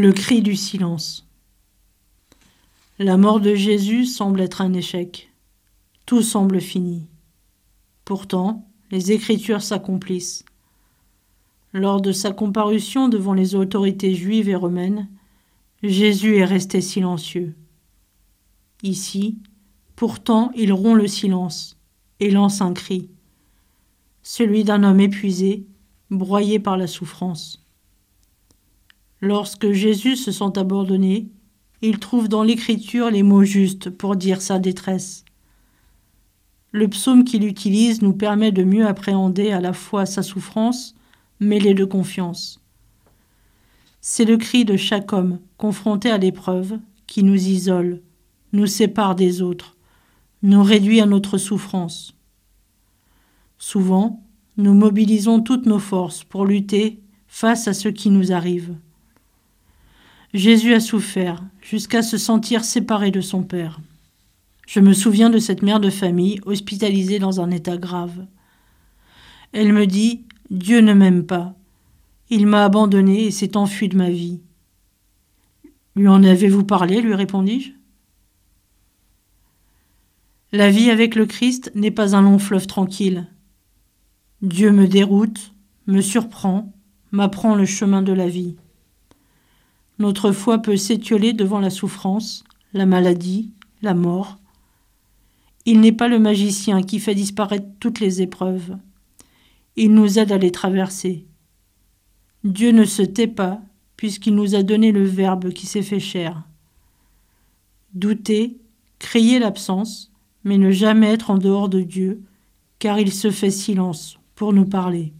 Le cri du silence. La mort de Jésus semble être un échec. Tout semble fini. Pourtant, les Écritures s'accomplissent. Lors de sa comparution devant les autorités juives et romaines, Jésus est resté silencieux. Ici, pourtant, il rompt le silence et lance un cri, celui d'un homme épuisé, broyé par la souffrance. Lorsque Jésus se sent abandonné, il trouve dans l'Écriture les mots justes pour dire sa détresse. Le psaume qu'il utilise nous permet de mieux appréhender à la fois sa souffrance mêlée de confiance. C'est le cri de chaque homme confronté à l'épreuve qui nous isole, nous sépare des autres, nous réduit à notre souffrance. Souvent, nous mobilisons toutes nos forces pour lutter face à ce qui nous arrive. Jésus a souffert jusqu'à se sentir séparé de son Père. Je me souviens de cette mère de famille hospitalisée dans un état grave. Elle me dit Dieu ne m'aime pas. Il m'a abandonné et s'est enfui de ma vie. Lui en avez-vous parlé lui répondis-je. La vie avec le Christ n'est pas un long fleuve tranquille. Dieu me déroute, me surprend, m'apprend le chemin de la vie. Notre foi peut s'étioler devant la souffrance, la maladie, la mort. Il n'est pas le magicien qui fait disparaître toutes les épreuves. Il nous aide à les traverser. Dieu ne se tait pas, puisqu'il nous a donné le Verbe qui s'est fait chair. Douter, crier l'absence, mais ne jamais être en dehors de Dieu, car il se fait silence pour nous parler.